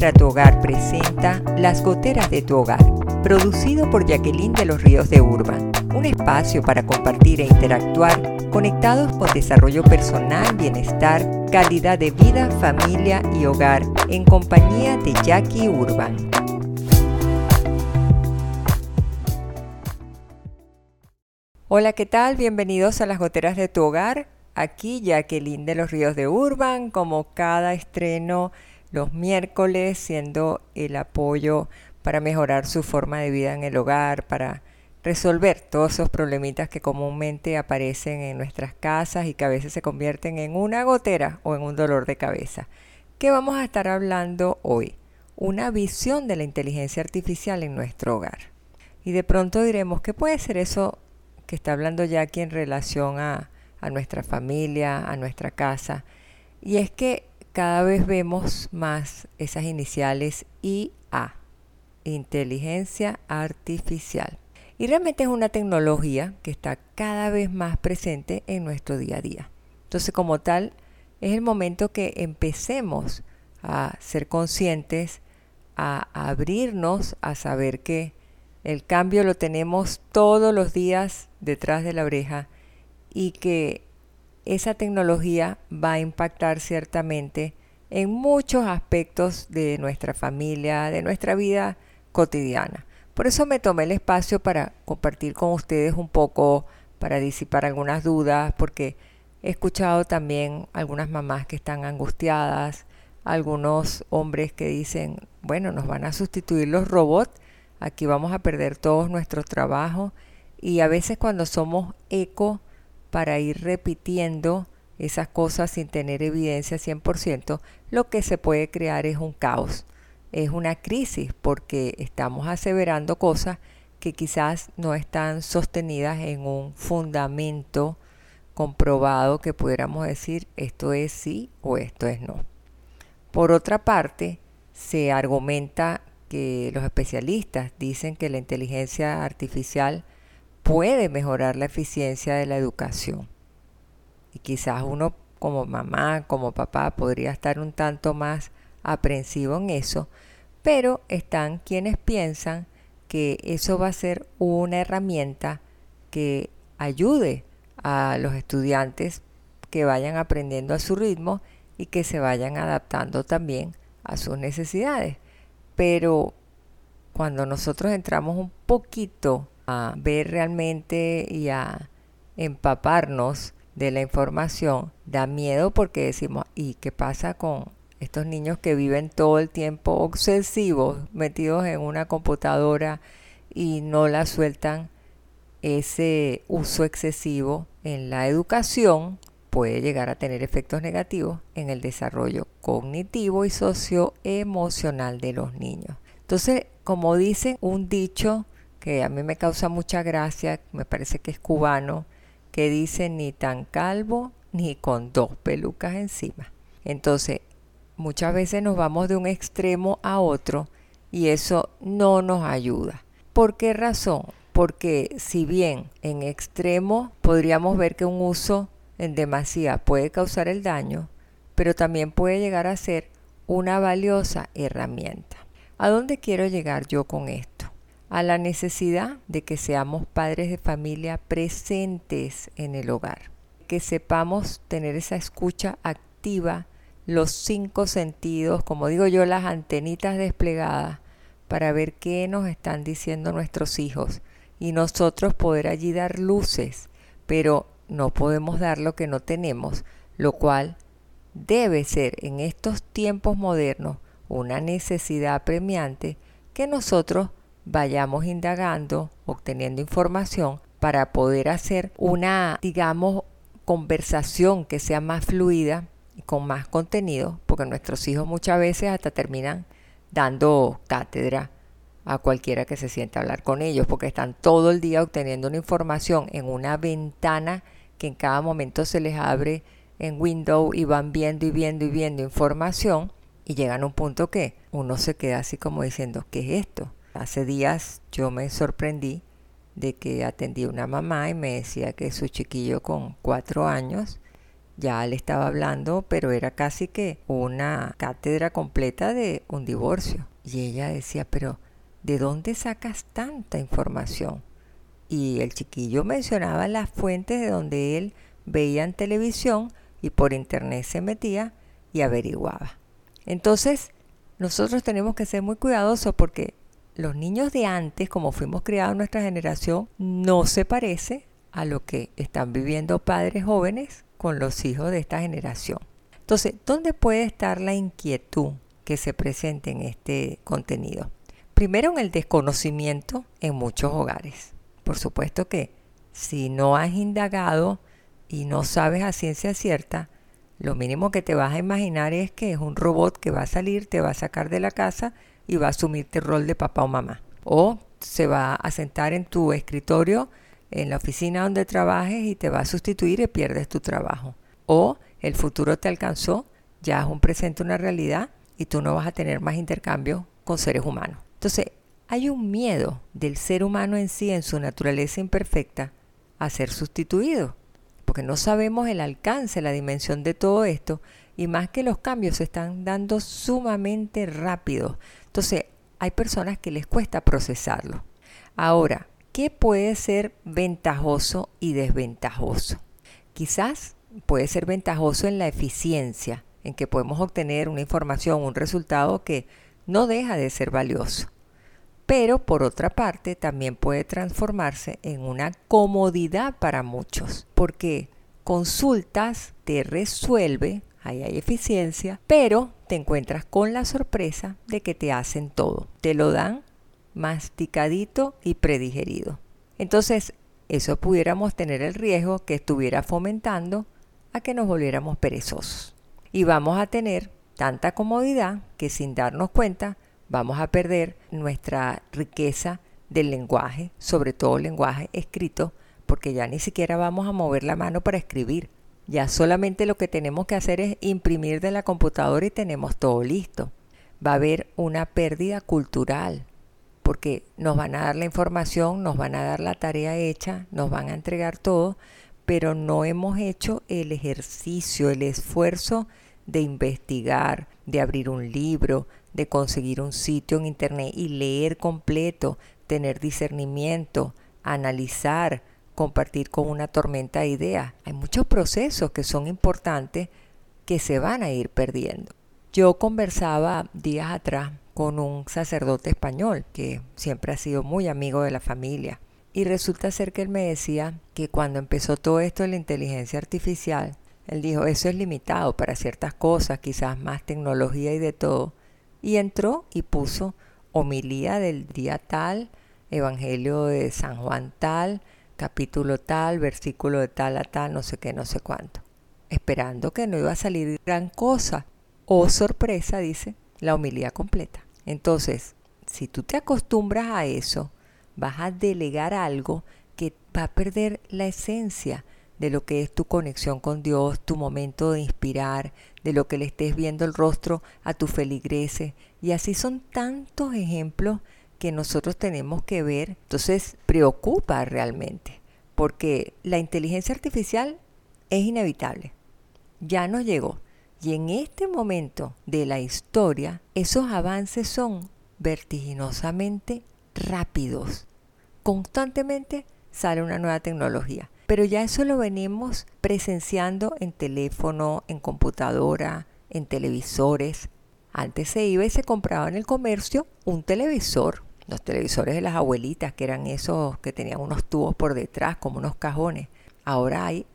Tu Hogar presenta Las Goteras de tu Hogar, producido por Jacqueline de los Ríos de Urban, un espacio para compartir e interactuar conectados con desarrollo personal, bienestar, calidad de vida, familia y hogar en compañía de Jackie Urban. Hola, ¿qué tal? Bienvenidos a las Goteras de tu Hogar. Aquí Jacqueline de los Ríos de Urban, como cada estreno los miércoles, siendo el apoyo para mejorar su forma de vida en el hogar, para resolver todos esos problemitas que comúnmente aparecen en nuestras casas y que a veces se convierten en una gotera o en un dolor de cabeza. ¿Qué vamos a estar hablando hoy? Una visión de la inteligencia artificial en nuestro hogar. Y de pronto diremos, ¿qué puede ser eso que está hablando Jackie en relación a, a nuestra familia, a nuestra casa? Y es que cada vez vemos más esas iniciales IA, inteligencia artificial. Y realmente es una tecnología que está cada vez más presente en nuestro día a día. Entonces, como tal, es el momento que empecemos a ser conscientes, a abrirnos, a saber que el cambio lo tenemos todos los días detrás de la oreja y que esa tecnología va a impactar ciertamente en muchos aspectos de nuestra familia, de nuestra vida cotidiana. Por eso me tomé el espacio para compartir con ustedes un poco, para disipar algunas dudas, porque he escuchado también algunas mamás que están angustiadas, algunos hombres que dicen, bueno, nos van a sustituir los robots, aquí vamos a perder todos nuestros trabajos y a veces cuando somos eco para ir repitiendo esas cosas sin tener evidencia 100%, lo que se puede crear es un caos, es una crisis porque estamos aseverando cosas que quizás no están sostenidas en un fundamento comprobado que pudiéramos decir esto es sí o esto es no. Por otra parte, se argumenta que los especialistas dicen que la inteligencia artificial puede mejorar la eficiencia de la educación. Y quizás uno como mamá, como papá, podría estar un tanto más aprensivo en eso, pero están quienes piensan que eso va a ser una herramienta que ayude a los estudiantes que vayan aprendiendo a su ritmo y que se vayan adaptando también a sus necesidades. Pero cuando nosotros entramos un poquito ver realmente y a empaparnos de la información, da miedo porque decimos, ¿y qué pasa con estos niños que viven todo el tiempo obsesivos, metidos en una computadora y no la sueltan? Ese uso excesivo en la educación puede llegar a tener efectos negativos en el desarrollo cognitivo y socioemocional de los niños. Entonces, como dice un dicho que a mí me causa mucha gracia, me parece que es cubano, que dice ni tan calvo ni con dos pelucas encima. Entonces, muchas veces nos vamos de un extremo a otro y eso no nos ayuda. ¿Por qué razón? Porque si bien en extremo podríamos ver que un uso en demasía puede causar el daño, pero también puede llegar a ser una valiosa herramienta. ¿A dónde quiero llegar yo con esto? A la necesidad de que seamos padres de familia presentes en el hogar, que sepamos tener esa escucha activa, los cinco sentidos, como digo yo, las antenitas desplegadas para ver qué nos están diciendo nuestros hijos. Y nosotros poder allí dar luces, pero no podemos dar lo que no tenemos, lo cual debe ser en estos tiempos modernos una necesidad premiante que nosotros vayamos indagando, obteniendo información para poder hacer una, digamos, conversación que sea más fluida y con más contenido, porque nuestros hijos muchas veces hasta terminan dando cátedra a cualquiera que se sienta a hablar con ellos, porque están todo el día obteniendo una información en una ventana que en cada momento se les abre en Windows y van viendo y viendo y viendo información y llegan a un punto que uno se queda así como diciendo, ¿qué es esto? Hace días yo me sorprendí de que atendí a una mamá y me decía que su chiquillo con cuatro años Ya le estaba hablando, pero era casi que una cátedra completa de un divorcio. Y ella decía, pero ¿de dónde sacas tanta información? Y el chiquillo mencionaba las fuentes de donde él veía en televisión y por internet se metía y averiguaba. Entonces, nosotros tenemos que ser muy cuidadosos porque los niños de antes, como fuimos criados en nuestra generación, no se parece a lo que están viviendo padres jóvenes con los hijos de esta generación. Entonces, ¿dónde puede estar la inquietud que se presente en este contenido? Primero en el desconocimiento en muchos hogares. Por supuesto que si no has indagado y no sabes a ciencia cierta, lo mínimo que te vas a imaginar es que es un robot que va a salir, te va a sacar de la casa y va a asumirte el rol de papá o mamá. O se va a sentar en tu escritorio, en la oficina donde trabajes y te va a sustituir y pierdes tu trabajo. O el futuro te alcanzó, ya es un presente, una realidad y tú no vas a tener más intercambio con seres humanos. Entonces, hay un miedo del ser humano en sí, en su naturaleza imperfecta, a ser sustituido porque no sabemos el alcance, la dimensión de todo esto, y más que los cambios se están dando sumamente rápido. Entonces, hay personas que les cuesta procesarlo. Ahora, ¿qué puede ser ventajoso y desventajoso? Quizás puede ser ventajoso en la eficiencia, en que podemos obtener una información, un resultado que no deja de ser valioso pero por otra parte también puede transformarse en una comodidad para muchos, porque consultas te resuelve, ahí hay eficiencia, pero te encuentras con la sorpresa de que te hacen todo, te lo dan masticadito y predigerido. Entonces, eso pudiéramos tener el riesgo que estuviera fomentando a que nos volviéramos perezosos. Y vamos a tener tanta comodidad que sin darnos cuenta vamos a perder nuestra riqueza del lenguaje, sobre todo el lenguaje escrito, porque ya ni siquiera vamos a mover la mano para escribir. Ya solamente lo que tenemos que hacer es imprimir de la computadora y tenemos todo listo. Va a haber una pérdida cultural, porque nos van a dar la información, nos van a dar la tarea hecha, nos van a entregar todo, pero no hemos hecho el ejercicio, el esfuerzo de investigar, de abrir un libro, de conseguir un sitio en internet y leer completo, tener discernimiento, analizar, compartir con una tormenta de ideas. Hay muchos procesos que son importantes que se van a ir perdiendo. Yo conversaba días atrás con un sacerdote español que siempre ha sido muy amigo de la familia y resulta ser que él me decía que cuando empezó todo esto de la inteligencia artificial, él dijo, eso es limitado para ciertas cosas, quizás más tecnología y de todo, y entró y puso homilía del día tal, evangelio de San Juan tal, capítulo tal, versículo de tal a tal, no sé qué, no sé cuánto, esperando que no iba a salir gran cosa. Oh sorpresa, dice, la homilía completa. Entonces, si tú te acostumbras a eso, vas a delegar algo que va a perder la esencia de lo que es tu conexión con Dios, tu momento de inspirar, de lo que le estés viendo el rostro a tu feligreses. Y así son tantos ejemplos que nosotros tenemos que ver. Entonces preocupa realmente, porque la inteligencia artificial es inevitable. Ya nos llegó. Y en este momento de la historia, esos avances son vertiginosamente rápidos. Constantemente sale una nueva tecnología. Pero ya eso lo venimos presenciando en teléfono, en computadora, en televisores. Antes se iba y se compraba en el comercio un televisor, los televisores de las abuelitas, que eran esos que tenían unos tubos por detrás, como unos cajones. Ahora hay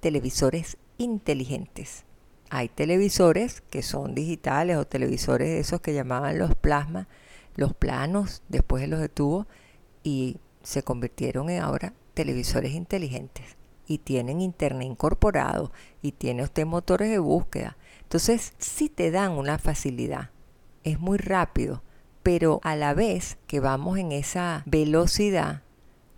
televisores inteligentes. Hay televisores que son digitales o televisores de esos que llamaban los plasmas, los planos, después de los de tubo, y se convirtieron en ahora televisores inteligentes y tienen internet incorporado y tiene usted motores de búsqueda. Entonces, sí te dan una facilidad. Es muy rápido, pero a la vez que vamos en esa velocidad,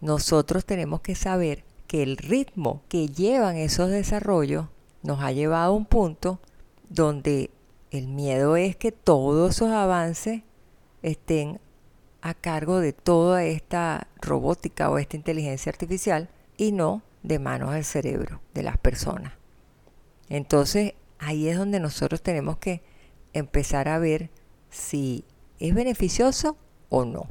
nosotros tenemos que saber que el ritmo que llevan esos desarrollos nos ha llevado a un punto donde el miedo es que todos esos avances estén a cargo de toda esta robótica o esta inteligencia artificial y no de manos del cerebro de las personas. Entonces ahí es donde nosotros tenemos que empezar a ver si es beneficioso o no.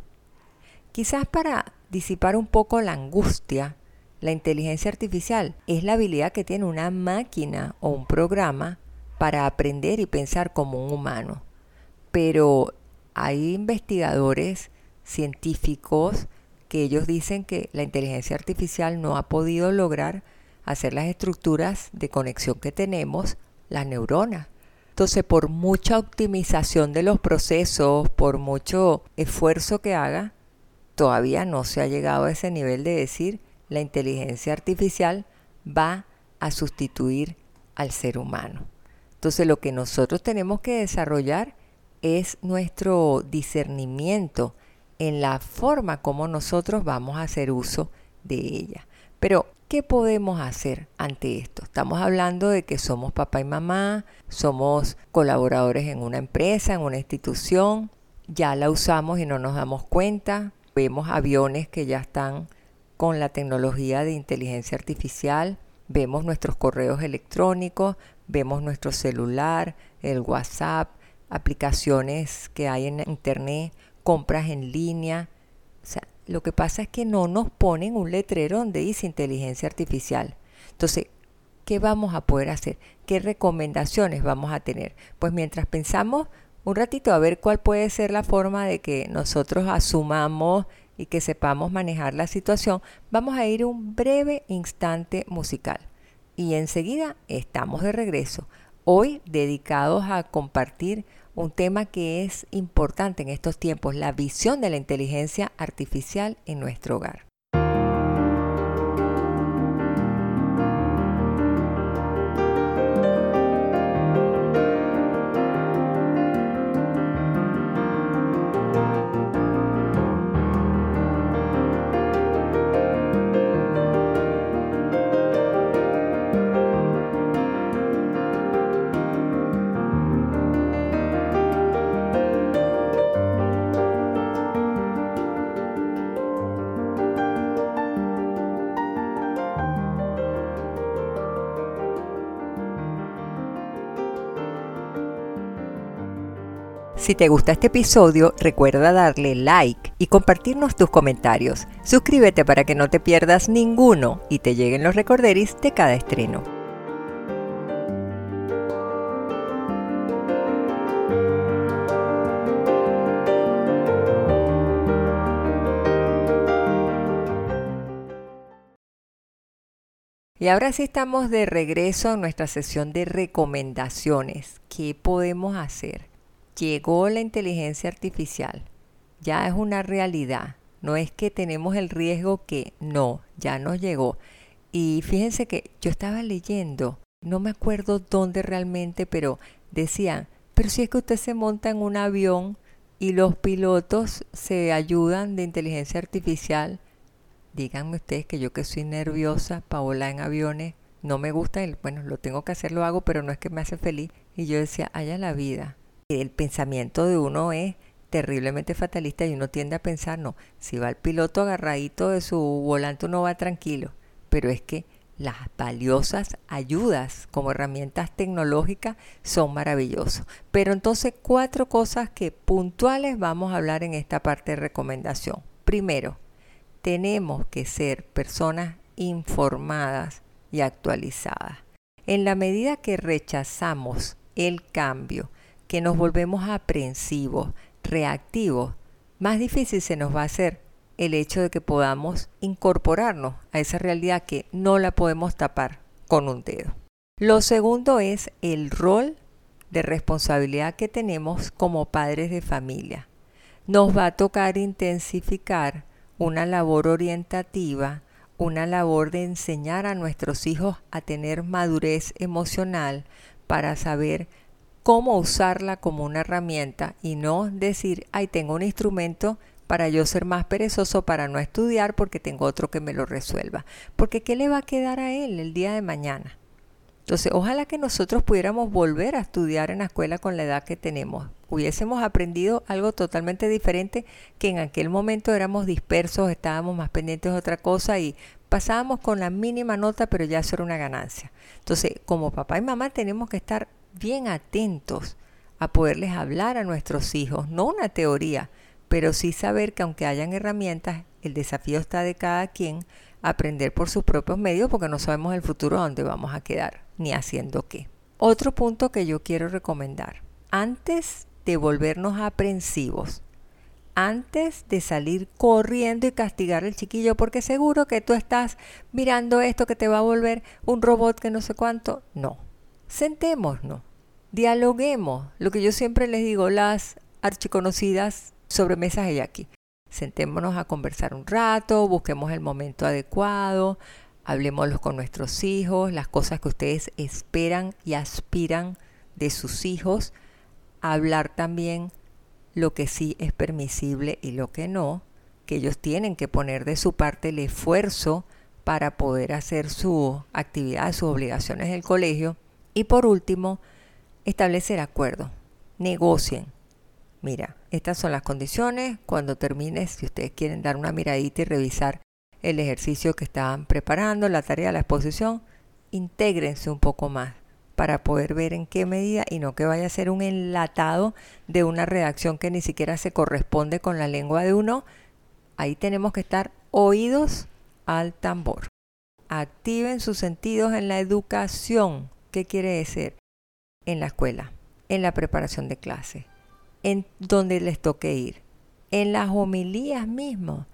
Quizás para disipar un poco la angustia, la inteligencia artificial es la habilidad que tiene una máquina o un programa para aprender y pensar como un humano. Pero hay investigadores científicos que ellos dicen que la inteligencia artificial no ha podido lograr hacer las estructuras de conexión que tenemos, las neuronas. Entonces, por mucha optimización de los procesos, por mucho esfuerzo que haga, todavía no se ha llegado a ese nivel de decir la inteligencia artificial va a sustituir al ser humano. Entonces, lo que nosotros tenemos que desarrollar es nuestro discernimiento en la forma como nosotros vamos a hacer uso de ella. Pero, ¿qué podemos hacer ante esto? Estamos hablando de que somos papá y mamá, somos colaboradores en una empresa, en una institución, ya la usamos y no nos damos cuenta, vemos aviones que ya están con la tecnología de inteligencia artificial, vemos nuestros correos electrónicos, vemos nuestro celular, el WhatsApp, aplicaciones que hay en Internet, compras en línea. O sea, lo que pasa es que no nos ponen un letrero donde dice inteligencia artificial. Entonces, ¿qué vamos a poder hacer? ¿Qué recomendaciones vamos a tener? Pues mientras pensamos un ratito a ver cuál puede ser la forma de que nosotros asumamos y que sepamos manejar la situación, vamos a ir un breve instante musical. Y enseguida estamos de regreso, hoy dedicados a compartir un tema que es importante en estos tiempos, la visión de la inteligencia artificial en nuestro hogar. Si te gusta este episodio, recuerda darle like y compartirnos tus comentarios. Suscríbete para que no te pierdas ninguno y te lleguen los recorderis de cada estreno. Y ahora sí estamos de regreso a nuestra sesión de recomendaciones. ¿Qué podemos hacer? Llegó la inteligencia artificial, ya es una realidad. No es que tenemos el riesgo que no, ya nos llegó. Y fíjense que yo estaba leyendo, no me acuerdo dónde realmente, pero decían, pero si es que usted se monta en un avión y los pilotos se ayudan de inteligencia artificial, díganme ustedes que yo que soy nerviosa para volar en aviones, no me gusta, bueno, lo tengo que hacer, lo hago, pero no es que me hace feliz. Y yo decía, haya la vida el pensamiento de uno es terriblemente fatalista y uno tiende a pensar, no, si va el piloto agarradito de su volante uno va tranquilo, pero es que las valiosas ayudas como herramientas tecnológicas son maravillosas. Pero entonces cuatro cosas que puntuales vamos a hablar en esta parte de recomendación. Primero, tenemos que ser personas informadas y actualizadas. En la medida que rechazamos el cambio, que nos volvemos aprensivos, reactivos, más difícil se nos va a hacer el hecho de que podamos incorporarnos a esa realidad que no la podemos tapar con un dedo. Lo segundo es el rol de responsabilidad que tenemos como padres de familia. Nos va a tocar intensificar una labor orientativa, una labor de enseñar a nuestros hijos a tener madurez emocional para saber cómo usarla como una herramienta y no decir, ay, tengo un instrumento para yo ser más perezoso, para no estudiar porque tengo otro que me lo resuelva. Porque ¿qué le va a quedar a él el día de mañana? Entonces, ojalá que nosotros pudiéramos volver a estudiar en la escuela con la edad que tenemos. Hubiésemos aprendido algo totalmente diferente que en aquel momento éramos dispersos, estábamos más pendientes de otra cosa y pasábamos con la mínima nota, pero ya eso era una ganancia. Entonces, como papá y mamá tenemos que estar bien atentos a poderles hablar a nuestros hijos, no una teoría, pero sí saber que aunque hayan herramientas, el desafío está de cada quien aprender por sus propios medios porque no sabemos el futuro dónde vamos a quedar ni haciendo qué. Otro punto que yo quiero recomendar. Antes de volvernos aprensivos, antes de salir corriendo y castigar al chiquillo porque seguro que tú estás mirando esto que te va a volver un robot que no sé cuánto. No. Sentémonos, dialoguemos. Lo que yo siempre les digo, las archiconocidas sobremesas de aquí. Sentémonos a conversar un rato, busquemos el momento adecuado, hablemoslo con nuestros hijos, las cosas que ustedes esperan y aspiran de sus hijos, hablar también lo que sí es permisible y lo que no, que ellos tienen que poner de su parte el esfuerzo para poder hacer su actividad, sus obligaciones del colegio. Y por último, establecer acuerdos, negocien. Mira, estas son las condiciones. Cuando termines, si ustedes quieren dar una miradita y revisar el ejercicio que estaban preparando, la tarea, la exposición, intégrense un poco más para poder ver en qué medida y no que vaya a ser un enlatado de una redacción que ni siquiera se corresponde con la lengua de uno. Ahí tenemos que estar oídos al tambor. Activen sus sentidos en la educación. ¿Qué quiere decir? En la escuela, en la preparación de clase, en donde les toque ir, en las homilías mismo.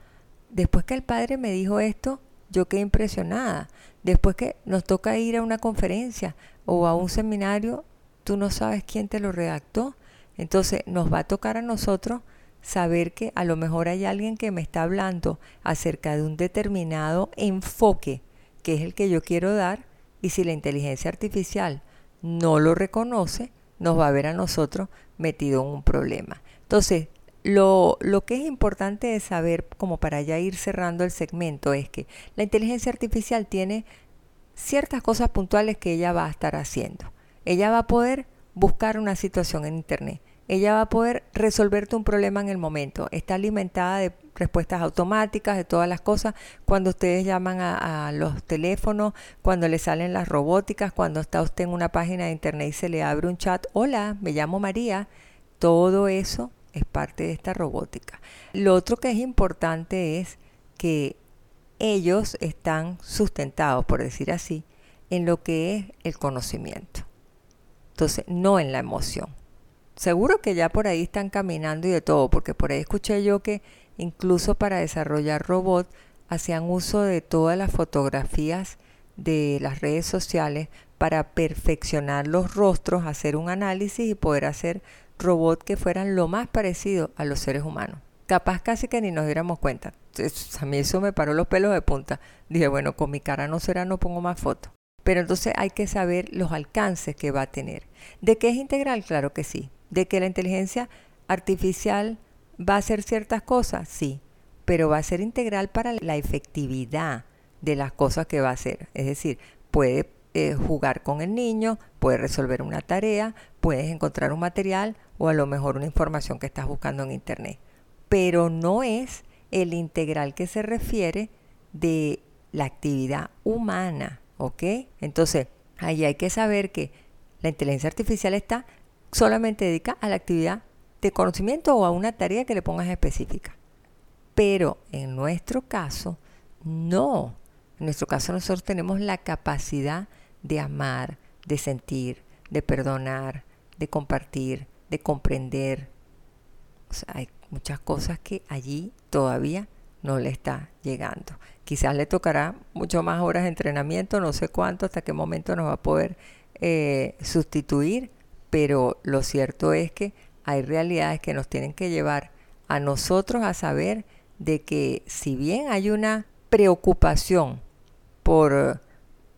Después que el padre me dijo esto, yo quedé impresionada. Después que nos toca ir a una conferencia o a un seminario, tú no sabes quién te lo redactó. Entonces nos va a tocar a nosotros saber que a lo mejor hay alguien que me está hablando acerca de un determinado enfoque, que es el que yo quiero dar, y si la inteligencia artificial no lo reconoce, nos va a ver a nosotros metido en un problema. Entonces, lo, lo, que es importante de saber, como para ya ir cerrando el segmento, es que la inteligencia artificial tiene ciertas cosas puntuales que ella va a estar haciendo. Ella va a poder buscar una situación en Internet. Ella va a poder resolverte un problema en el momento. Está alimentada de respuestas automáticas, de todas las cosas. Cuando ustedes llaman a, los teléfonos, cuando le salen las robóticas, cuando está usted en una página de Internet y se le abre un chat, hola, me llamo María. Todo eso es parte de esta robótica. Lo otro que es importante es que ellos están sustentados, por decir así, en lo que es el conocimiento. Entonces, no en la emoción. Seguro que ya por ahí están caminando y de todo, porque por ahí escuché yo que incluso para desarrollar robots hacían uso de todas las fotografías de las redes sociales para perfeccionar los rostros, hacer un análisis y poder hacer robots que fueran lo más parecido a los seres humanos. Capaz casi que ni nos diéramos cuenta. a mí eso me paró los pelos de punta. Dije, bueno, con mi cara no será, no pongo más fotos. Pero entonces hay que saber los alcances que va a tener. ¿De qué es integral? Claro que sí. ¿De que la inteligencia artificial va a hacer ciertas cosas? Sí. Pero va a ser integral para la efectividad de las cosas que va a hacer. Es decir, puede eh, jugar con el niño, puede resolver una tarea, puedes encontrar un material o a lo mejor una información que estás buscando en internet. Pero no es el integral que se refiere de la actividad humana, ¿ok? Entonces, ahí hay que saber que la inteligencia artificial está solamente dedicada a la actividad de conocimiento o a una tarea que le pongas específica. Pero en nuestro caso, no. En nuestro caso nosotros tenemos la capacidad de amar, de sentir, de perdonar, de compartir, de comprender. Hay muchas cosas que allí todavía no le está llegando. Quizás le tocará mucho más horas de entrenamiento, no sé cuánto, hasta qué momento nos va a poder eh, sustituir, pero lo cierto es que hay realidades que nos tienen que llevar a nosotros a saber de que si bien hay una preocupación por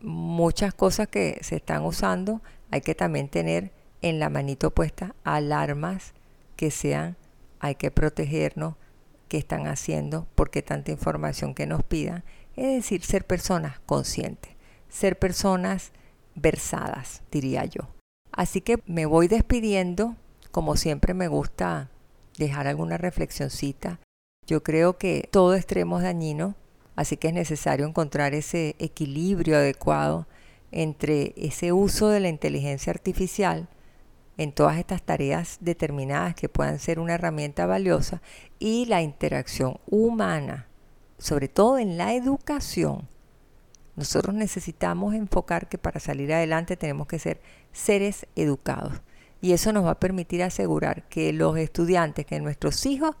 muchas cosas que se están usando, hay que también tener en la manito puesta alarmas que sean, hay que protegernos, qué están haciendo, por qué tanta información que nos pidan. Es decir, ser personas conscientes, ser personas versadas, diría yo. Así que me voy despidiendo, como siempre me gusta dejar alguna reflexioncita. Yo creo que todo extremo es dañino, Así que es necesario encontrar ese equilibrio adecuado entre ese uso de la inteligencia artificial en todas estas tareas determinadas que puedan ser una herramienta valiosa y la interacción humana, sobre todo en la educación. Nosotros necesitamos enfocar que para salir adelante tenemos que ser seres educados y eso nos va a permitir asegurar que los estudiantes, que nuestros hijos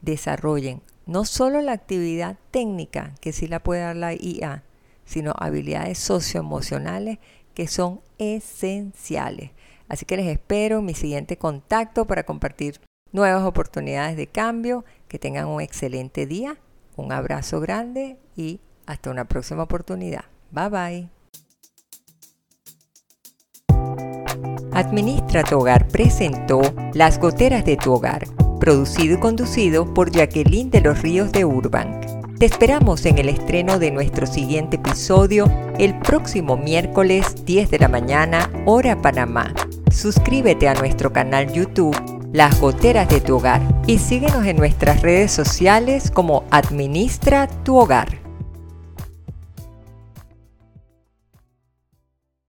desarrollen no solo la actividad técnica, que sí la puede dar la IA, sino habilidades socioemocionales que son esenciales. Así que les espero en mi siguiente contacto para compartir nuevas oportunidades de cambio. Que tengan un excelente día, un abrazo grande y hasta una próxima oportunidad. Bye bye. Administra tu hogar presentó Las goteras de tu hogar, producido y conducido por Jacqueline de los Ríos de Urban. Te esperamos en el estreno de nuestro siguiente episodio el próximo miércoles 10 de la mañana, hora Panamá. Suscríbete a nuestro canal YouTube Las Goteras de tu Hogar y síguenos en nuestras redes sociales como Administra tu Hogar.